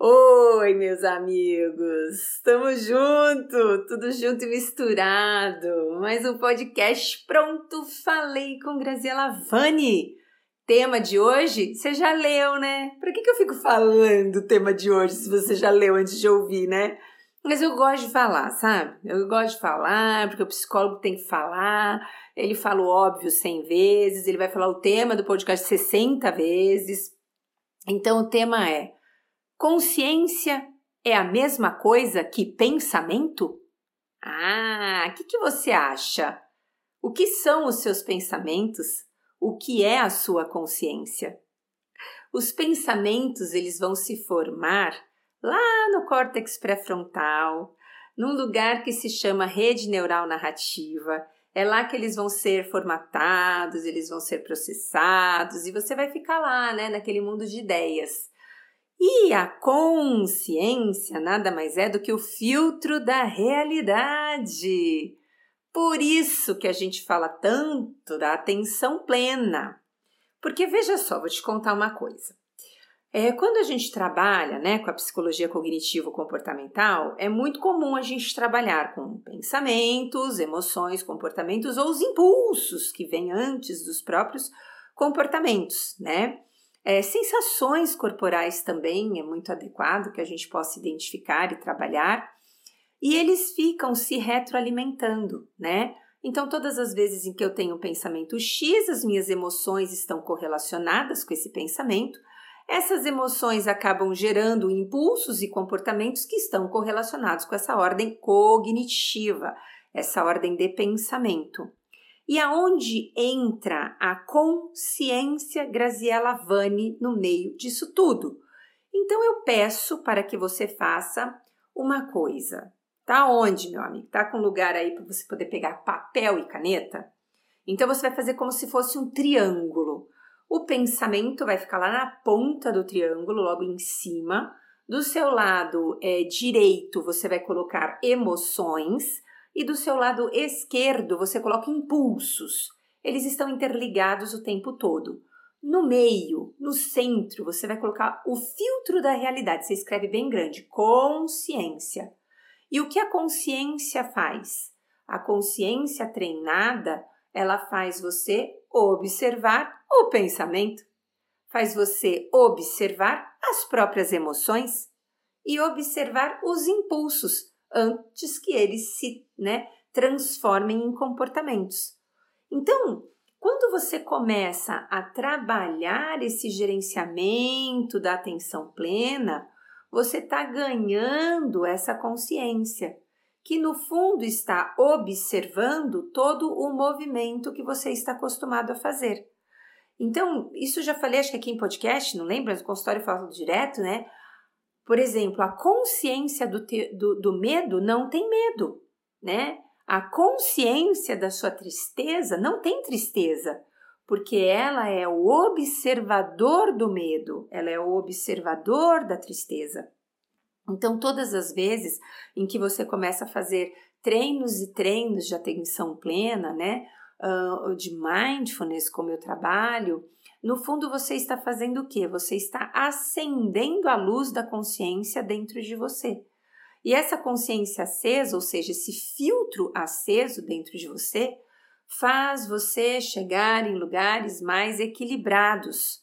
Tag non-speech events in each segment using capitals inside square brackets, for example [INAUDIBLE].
Oi, meus amigos! Estamos junto, tudo junto e misturado. Mais um podcast pronto. Falei com Graziela Vani. Tema de hoje, você já leu, né? Por que, que eu fico falando o tema de hoje se você já leu antes de ouvir, né? Mas eu gosto de falar, sabe? Eu gosto de falar, porque o psicólogo tem que falar. Ele fala o óbvio 100 vezes, ele vai falar o tema do podcast 60 vezes. Então o tema é: consciência é a mesma coisa que pensamento? Ah, o que, que você acha? O que são os seus pensamentos? O que é a sua consciência? Os pensamentos eles vão se formar lá no córtex pré-frontal, num lugar que se chama rede neural narrativa. É lá que eles vão ser formatados, eles vão ser processados e você vai ficar lá, né, naquele mundo de ideias. E a consciência nada mais é do que o filtro da realidade. Por isso que a gente fala tanto da atenção plena. Porque veja só, vou te contar uma coisa. É, quando a gente trabalha né, com a psicologia cognitivo-comportamental, é muito comum a gente trabalhar com pensamentos, emoções, comportamentos ou os impulsos que vêm antes dos próprios comportamentos, né? É, sensações corporais também é muito adequado que a gente possa identificar e trabalhar. E eles ficam se retroalimentando, né? Então, todas as vezes em que eu tenho um pensamento X, as minhas emoções estão correlacionadas com esse pensamento essas emoções acabam gerando impulsos e comportamentos que estão correlacionados com essa ordem cognitiva, essa ordem de pensamento. E aonde entra a consciência Graziella Vani no meio disso tudo? Então eu peço para que você faça uma coisa. Tá onde, meu amigo? Tá com lugar aí para você poder pegar papel e caneta? Então você vai fazer como se fosse um triângulo. O pensamento vai ficar lá na ponta do triângulo, logo em cima. Do seu lado é, direito, você vai colocar emoções, e do seu lado esquerdo, você coloca impulsos. Eles estão interligados o tempo todo. No meio, no centro, você vai colocar o filtro da realidade. Você escreve bem grande: consciência. E o que a consciência faz? A consciência treinada, ela faz você observar o pensamento faz você observar as próprias emoções e observar os impulsos antes que eles se né, transformem em comportamentos. Então, quando você começa a trabalhar esse gerenciamento da atenção plena, você está ganhando essa consciência, que no fundo está observando todo o movimento que você está acostumado a fazer. Então, isso já falei, acho que aqui em podcast, não lembra? No consultório falo direto, né? Por exemplo, a consciência do, te, do, do medo não tem medo, né? A consciência da sua tristeza não tem tristeza, porque ela é o observador do medo, ela é o observador da tristeza. Então, todas as vezes em que você começa a fazer treinos e treinos de atenção plena, né? uh, de mindfulness, como eu trabalho, no fundo você está fazendo o quê? Você está acendendo a luz da consciência dentro de você. E essa consciência acesa, ou seja, esse filtro aceso dentro de você, faz você chegar em lugares mais equilibrados.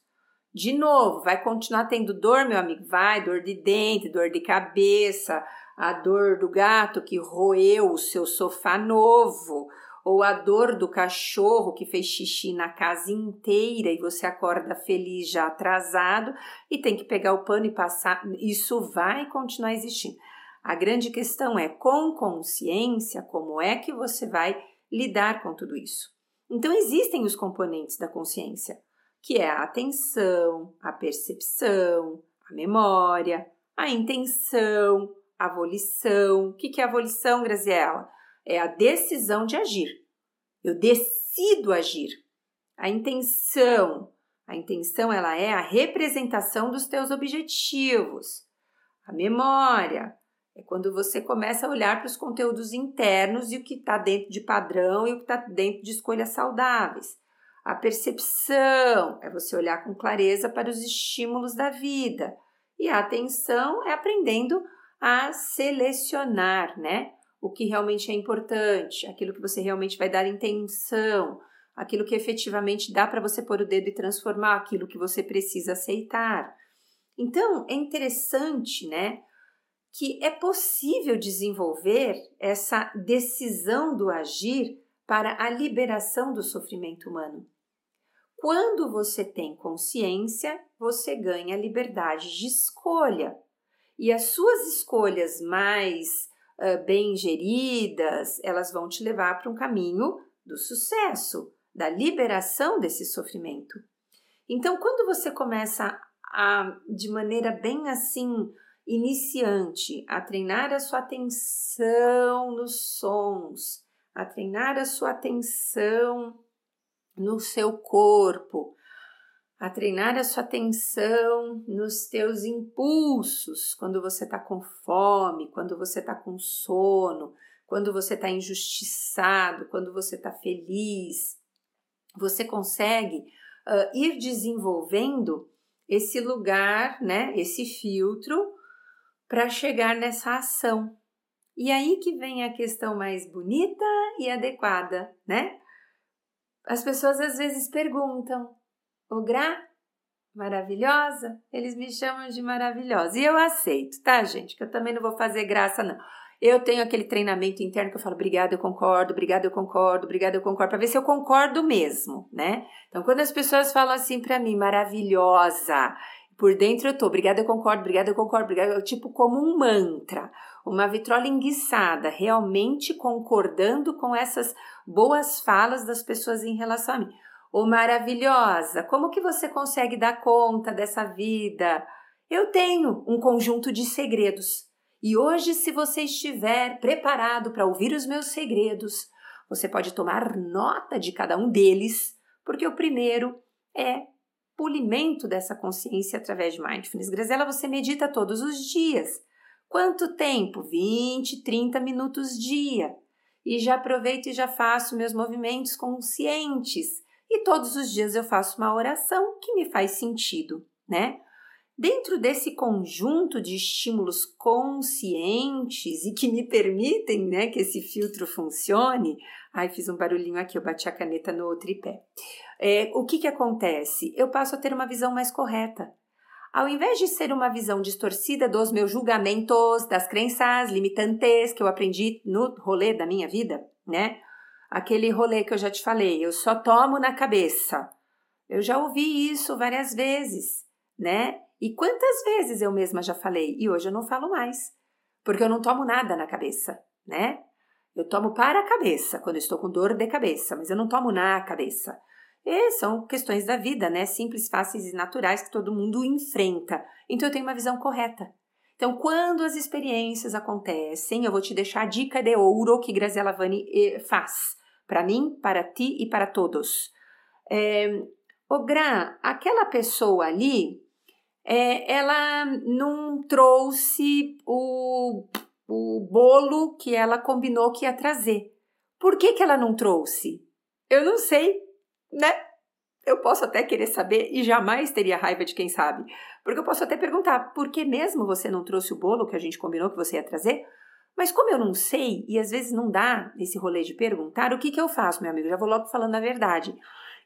De novo, vai continuar tendo dor, meu amigo? Vai, dor de dente, dor de cabeça, a dor do gato que roeu o seu sofá novo, ou a dor do cachorro que fez xixi na casa inteira e você acorda feliz já atrasado e tem que pegar o pano e passar, isso vai continuar existindo. A grande questão é com consciência como é que você vai lidar com tudo isso. Então existem os componentes da consciência, que é a atenção, a percepção, a memória, a intenção, a volição. O que é a volição, Graziela? é a decisão de agir. Eu decido agir. A intenção, a intenção ela é a representação dos teus objetivos. A memória é quando você começa a olhar para os conteúdos internos e o que está dentro de padrão e o que está dentro de escolhas saudáveis. A percepção é você olhar com clareza para os estímulos da vida. E a atenção é aprendendo a selecionar, né? O que realmente é importante, aquilo que você realmente vai dar intenção, aquilo que efetivamente dá para você pôr o dedo e transformar, aquilo que você precisa aceitar. Então, é interessante, né? Que é possível desenvolver essa decisão do agir para a liberação do sofrimento humano. Quando você tem consciência, você ganha liberdade de escolha. E as suas escolhas mais uh, bem geridas, elas vão te levar para um caminho do sucesso, da liberação desse sofrimento. Então, quando você começa a, de maneira bem assim, iniciante, a treinar a sua atenção nos sons, a treinar a sua atenção no seu corpo, a treinar a sua atenção nos teus impulsos, quando você está com fome, quando você está com sono, quando você está injustiçado, quando você está feliz. Você consegue uh, ir desenvolvendo esse lugar, né, esse filtro, para chegar nessa ação. E aí que vem a questão mais bonita e adequada, né? As pessoas às vezes perguntam: "O Gra, maravilhosa?" Eles me chamam de maravilhosa. E eu aceito, tá, gente? Que eu também não vou fazer graça não. Eu tenho aquele treinamento interno que eu falo, obrigada, eu concordo, obrigada, eu concordo, obrigada, eu concordo, para ver se eu concordo mesmo, né? Então, quando as pessoas falam assim para mim, maravilhosa, por dentro eu tô, obrigada, eu concordo, obrigada, eu concordo, obrigada, eu, tipo como um mantra, uma vitrola enguiçada, realmente concordando com essas boas falas das pessoas em relação a mim. Ô maravilhosa, como que você consegue dar conta dessa vida? Eu tenho um conjunto de segredos e hoje, se você estiver preparado para ouvir os meus segredos, você pode tomar nota de cada um deles, porque o primeiro é polimento dessa consciência através de mindfulness. Graziela, você medita todos os dias. Quanto tempo? 20, 30 minutos dia. E já aproveito e já faço meus movimentos conscientes. E todos os dias eu faço uma oração que me faz sentido, né? Dentro desse conjunto de estímulos conscientes e que me permitem né, que esse filtro funcione, ai, fiz um barulhinho aqui, eu bati a caneta no tripé. É, o que, que acontece? Eu passo a ter uma visão mais correta. Ao invés de ser uma visão distorcida dos meus julgamentos, das crenças limitantes que eu aprendi no rolê da minha vida, né? Aquele rolê que eu já te falei, eu só tomo na cabeça. Eu já ouvi isso várias vezes, né? E quantas vezes eu mesma já falei e hoje eu não falo mais, porque eu não tomo nada na cabeça, né? Eu tomo para a cabeça quando estou com dor de cabeça, mas eu não tomo na cabeça. E são questões da vida, né? Simples, fáceis e naturais que todo mundo enfrenta. Então eu tenho uma visão correta. Então, quando as experiências acontecem, eu vou te deixar a dica de ouro que Graziela Vani eh, faz para mim, para ti e para todos. É, o Gra, aquela pessoa ali, é, ela não trouxe o, o bolo que ela combinou que ia trazer. Por que, que ela não trouxe? Eu não sei, né? Eu posso até querer saber e jamais teria raiva de quem sabe. Porque eu posso até perguntar, por que mesmo você não trouxe o bolo que a gente combinou que você ia trazer? Mas como eu não sei, e às vezes não dá esse rolê de perguntar, o que, que eu faço, meu amigo? Já vou logo falando a verdade.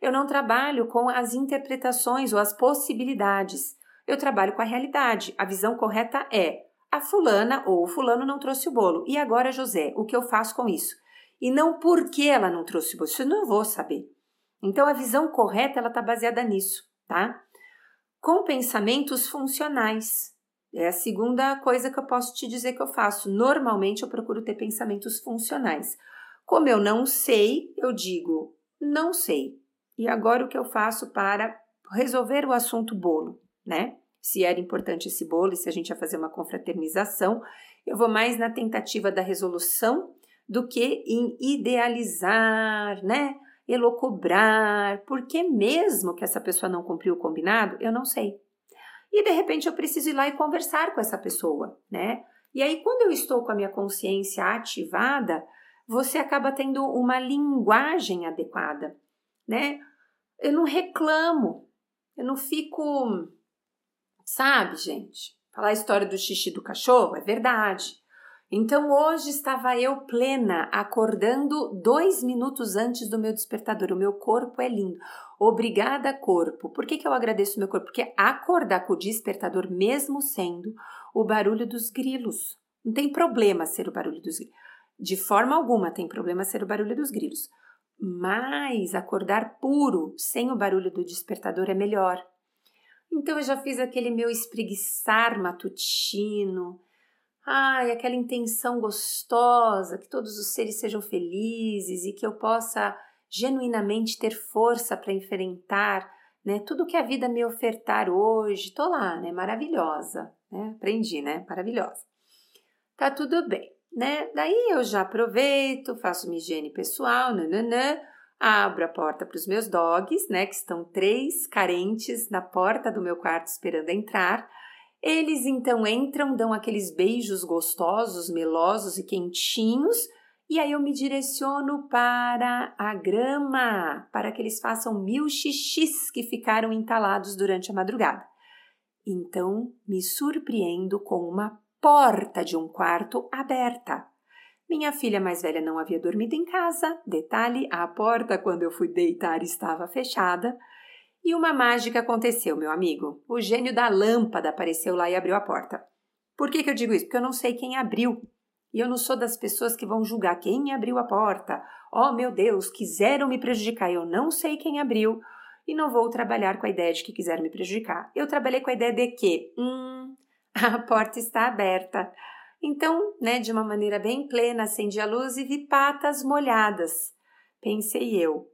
Eu não trabalho com as interpretações ou as possibilidades eu trabalho com a realidade. A visão correta é: a fulana ou o fulano não trouxe o bolo. E agora, José, o que eu faço com isso? E não por que ela não trouxe o bolo. Isso eu não vou saber. Então, a visão correta ela está baseada nisso, tá? Com pensamentos funcionais. É a segunda coisa que eu posso te dizer que eu faço. Normalmente eu procuro ter pensamentos funcionais. Como eu não sei, eu digo não sei. E agora o que eu faço para resolver o assunto bolo? né? Se era importante esse bolo e se a gente ia fazer uma confraternização, eu vou mais na tentativa da resolução do que em idealizar, né? Elocobrar, porque mesmo que essa pessoa não cumpriu o combinado, eu não sei. E de repente eu preciso ir lá e conversar com essa pessoa, né? E aí, quando eu estou com a minha consciência ativada, você acaba tendo uma linguagem adequada, né? eu não reclamo, eu não fico. Sabe, gente? Falar a história do xixi do cachorro é verdade. Então hoje estava eu plena, acordando dois minutos antes do meu despertador. O meu corpo é lindo. Obrigada, corpo. Por que, que eu agradeço meu corpo? Porque acordar com o despertador, mesmo sendo o barulho dos grilos. Não tem problema ser o barulho dos grilos. De forma alguma tem problema ser o barulho dos grilos. Mas acordar puro, sem o barulho do despertador, é melhor. Então eu já fiz aquele meu espreguiçar matutino ai, aquela intenção gostosa, que todos os seres sejam felizes e que eu possa genuinamente ter força para enfrentar, né, tudo que a vida me ofertar hoje. Tô lá, né, maravilhosa, né? Aprendi, né? Maravilhosa. Tá tudo bem, né? Daí eu já aproveito, faço minha higiene pessoal, nananã, abro a porta para os meus dogs, né, que estão três carentes na porta do meu quarto esperando entrar. Eles então entram, dão aqueles beijos gostosos, melosos e quentinhos, e aí eu me direciono para a grama, para que eles façam mil xixis que ficaram entalados durante a madrugada. Então me surpreendo com uma porta de um quarto aberta. Minha filha mais velha não havia dormido em casa. Detalhe: a porta, quando eu fui deitar, estava fechada. E uma mágica aconteceu, meu amigo. O gênio da lâmpada apareceu lá e abriu a porta. Por que, que eu digo isso? Porque eu não sei quem abriu. E eu não sou das pessoas que vão julgar quem abriu a porta. Oh, meu Deus, quiseram me prejudicar. Eu não sei quem abriu. E não vou trabalhar com a ideia de que quiseram me prejudicar. Eu trabalhei com a ideia de que, hum, [LAUGHS] a porta está aberta. Então, né, de uma maneira bem plena, acendi a luz e vi patas molhadas. Pensei eu,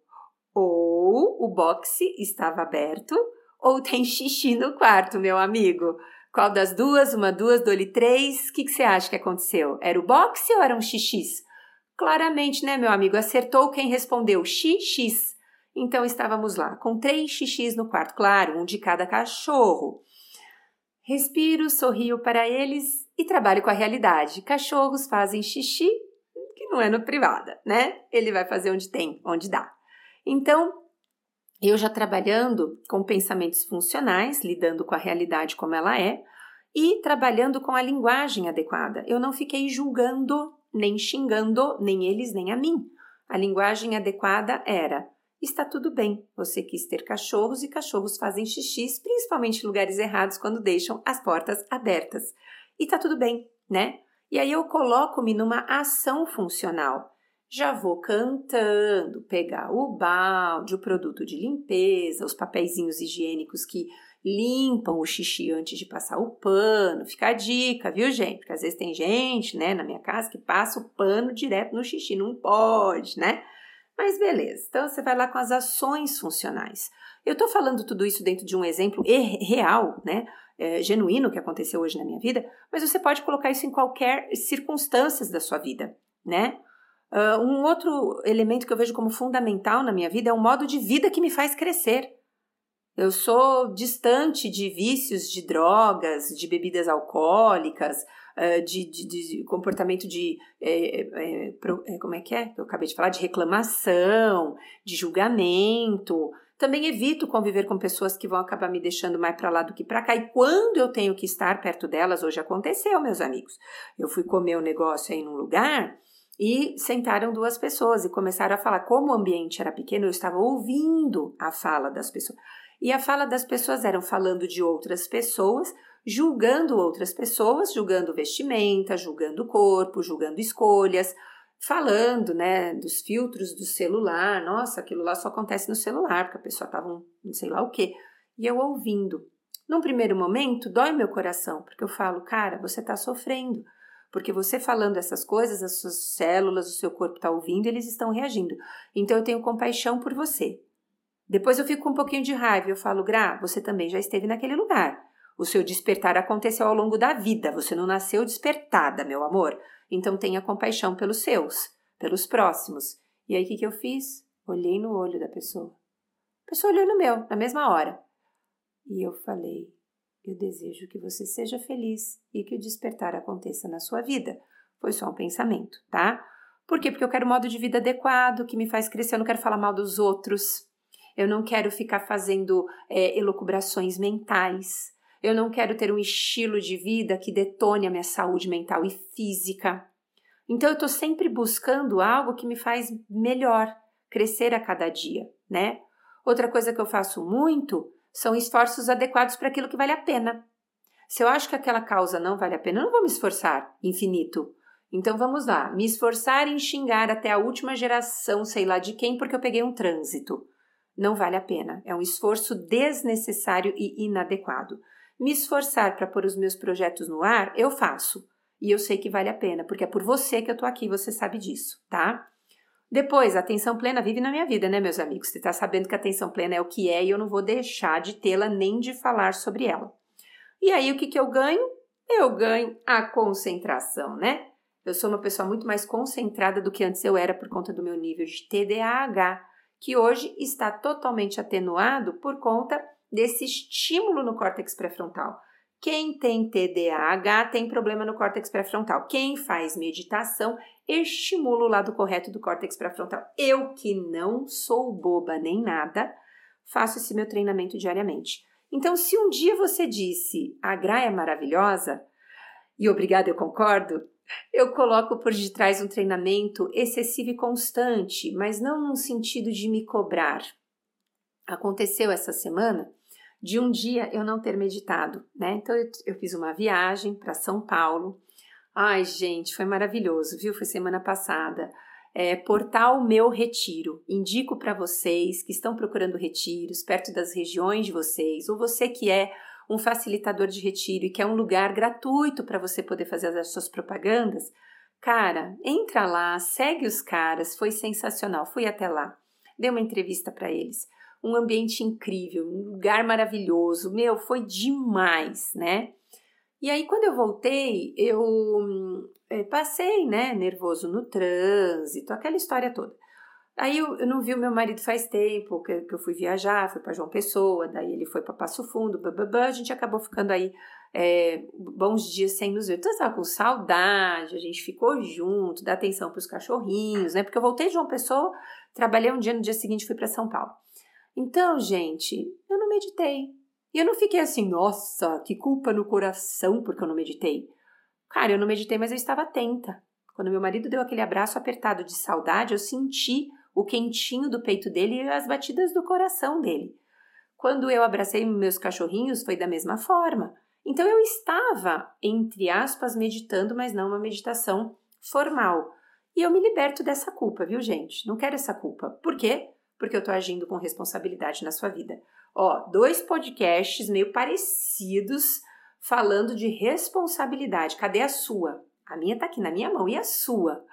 ou o boxe estava aberto, ou tem xixi no quarto, meu amigo. Qual das duas? Uma, duas, dole três. O que, que você acha que aconteceu? Era o boxe ou eram xixis? Claramente, né, meu amigo? Acertou quem respondeu xixis. Então estávamos lá, com três xixis no quarto, claro, um de cada cachorro. Respiro, sorrio para eles e trabalho com a realidade. Cachorros fazem xixi, que não é no privada, né? Ele vai fazer onde tem, onde dá. Então, eu já trabalhando com pensamentos funcionais, lidando com a realidade como ela é, e trabalhando com a linguagem adequada. Eu não fiquei julgando, nem xingando, nem eles, nem a mim. A linguagem adequada era: está tudo bem, você quis ter cachorros e cachorros fazem xixis, principalmente em lugares errados quando deixam as portas abertas. E está tudo bem, né? E aí eu coloco-me numa ação funcional já vou cantando, pegar o balde, o produto de limpeza, os papeizinhos higiênicos que limpam o xixi antes de passar o pano. Fica a dica, viu, gente? Porque às vezes tem gente, né, na minha casa que passa o pano direto no xixi, não pode, né? Mas beleza, então você vai lá com as ações funcionais. Eu tô falando tudo isso dentro de um exemplo real, né? É, genuíno que aconteceu hoje na minha vida, mas você pode colocar isso em qualquer circunstâncias da sua vida, né? Uh, um outro elemento que eu vejo como fundamental na minha vida é o modo de vida que me faz crescer. Eu sou distante de vícios de drogas, de bebidas alcoólicas, uh, de, de, de, comportamento de. É, é, é, como é que é? Eu acabei de falar de reclamação, de julgamento. Também evito conviver com pessoas que vão acabar me deixando mais para lá do que para cá. E quando eu tenho que estar perto delas, hoje aconteceu, meus amigos. Eu fui comer um negócio aí num lugar e sentaram duas pessoas e começaram a falar. Como o ambiente era pequeno, eu estava ouvindo a fala das pessoas. E a fala das pessoas eram falando de outras pessoas, julgando outras pessoas, julgando vestimenta, julgando corpo, julgando escolhas, falando, né, dos filtros do celular. Nossa, aquilo lá só acontece no celular, porque a pessoa estava um, não sei lá o quê. E eu ouvindo. Num primeiro momento, dói meu coração, porque eu falo, cara, você está sofrendo. Porque você falando essas coisas, as suas células, o seu corpo está ouvindo eles estão reagindo. Então eu tenho compaixão por você. Depois eu fico com um pouquinho de raiva e eu falo, Gra, você também já esteve naquele lugar. O seu despertar aconteceu ao longo da vida. Você não nasceu despertada, meu amor. Então tenha compaixão pelos seus, pelos próximos. E aí o que, que eu fiz? Olhei no olho da pessoa. A pessoa olhou no meu, na mesma hora. E eu falei: eu desejo que você seja feliz e que o despertar aconteça na sua vida. Foi só um pensamento, tá? Por quê? Porque eu quero um modo de vida adequado, que me faz crescer, eu não quero falar mal dos outros. Eu não quero ficar fazendo é, elucubrações mentais. Eu não quero ter um estilo de vida que detone a minha saúde mental e física. Então eu estou sempre buscando algo que me faz melhor, crescer a cada dia, né? Outra coisa que eu faço muito são esforços adequados para aquilo que vale a pena. Se eu acho que aquela causa não vale a pena, eu não vou me esforçar infinito. Então vamos lá, me esforçar em xingar até a última geração, sei lá de quem, porque eu peguei um trânsito. Não vale a pena. É um esforço desnecessário e inadequado. Me esforçar para pôr os meus projetos no ar, eu faço. E eu sei que vale a pena, porque é por você que eu tô aqui, você sabe disso, tá? Depois, a atenção plena vive na minha vida, né, meus amigos? Você tá sabendo que a atenção plena é o que é e eu não vou deixar de tê-la nem de falar sobre ela. E aí, o que, que eu ganho? Eu ganho a concentração, né? Eu sou uma pessoa muito mais concentrada do que antes eu era por conta do meu nível de TDAH, que hoje está totalmente atenuado por conta desse estímulo no córtex pré-frontal. Quem tem TDAH tem problema no córtex pré-frontal. Quem faz meditação estimula o lado correto do córtex pré-frontal. Eu, que não sou boba nem nada, faço esse meu treinamento diariamente. Então, se um dia você disse a Gra é maravilhosa, e obrigada, eu concordo, eu coloco por detrás um treinamento excessivo e constante, mas não num sentido de me cobrar. Aconteceu essa semana de um dia eu não ter meditado, né? Então eu, eu fiz uma viagem para São Paulo. Ai, gente, foi maravilhoso, viu? Foi semana passada. É, portal Meu Retiro. Indico para vocês que estão procurando retiros perto das regiões de vocês, ou você que é um facilitador de retiro e quer um lugar gratuito para você poder fazer as suas propagandas. Cara, entra lá, segue os caras, foi sensacional. Fui até lá, dei uma entrevista para eles um ambiente incrível, um lugar maravilhoso. Meu, foi demais, né? E aí, quando eu voltei, eu é, passei, né, nervoso no trânsito, aquela história toda. Aí eu, eu não vi o meu marido faz tempo, que, que eu fui viajar, fui para João Pessoa, daí ele foi para Passo Fundo, bababá, a gente acabou ficando aí é, bons dias sem nos ver. Então, eu estava com saudade, a gente ficou junto, dá atenção para os cachorrinhos, né? Porque eu voltei de João Pessoa, trabalhei um dia, no dia seguinte fui para São Paulo. Então, gente, eu não meditei. E eu não fiquei assim, nossa, que culpa no coração porque eu não meditei. Cara, eu não meditei, mas eu estava atenta. Quando meu marido deu aquele abraço apertado de saudade, eu senti o quentinho do peito dele e as batidas do coração dele. Quando eu abracei meus cachorrinhos, foi da mesma forma. Então eu estava, entre aspas, meditando, mas não uma meditação formal. E eu me liberto dessa culpa, viu, gente? Não quero essa culpa. Por quê? Porque eu estou agindo com responsabilidade na sua vida. Ó, dois podcasts meio parecidos falando de responsabilidade. Cadê a sua? A minha tá aqui na minha mão e a sua?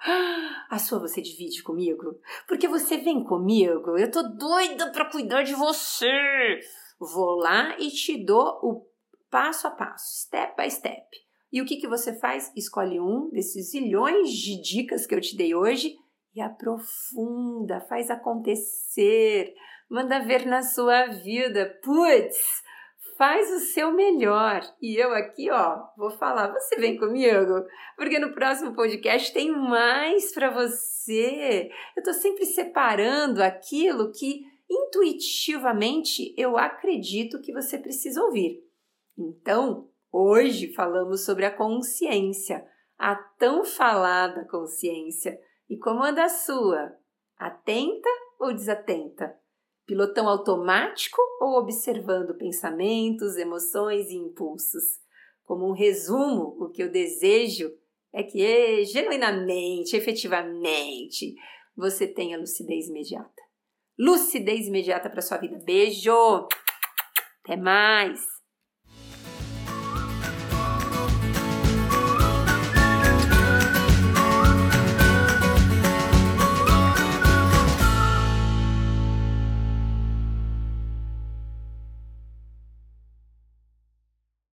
A sua você divide comigo? Porque você vem comigo? Eu tô doida para cuidar de você. Vou lá e te dou o passo a passo, step by step. E o que, que você faz? Escolhe um desses zilhões de dicas que eu te dei hoje e aprofunda, faz acontecer, manda ver na sua vida. Putz, faz o seu melhor. E eu aqui, ó, vou falar, você vem comigo? Porque no próximo podcast tem mais para você. Eu tô sempre separando aquilo que intuitivamente eu acredito que você precisa ouvir. Então, hoje falamos sobre a consciência, a tão falada consciência. E como anda a sua? Atenta ou desatenta? Pilotão automático ou observando pensamentos, emoções e impulsos? Como um resumo, o que eu desejo é que genuinamente, efetivamente, você tenha lucidez imediata. Lucidez imediata para sua vida. Beijo! Até mais!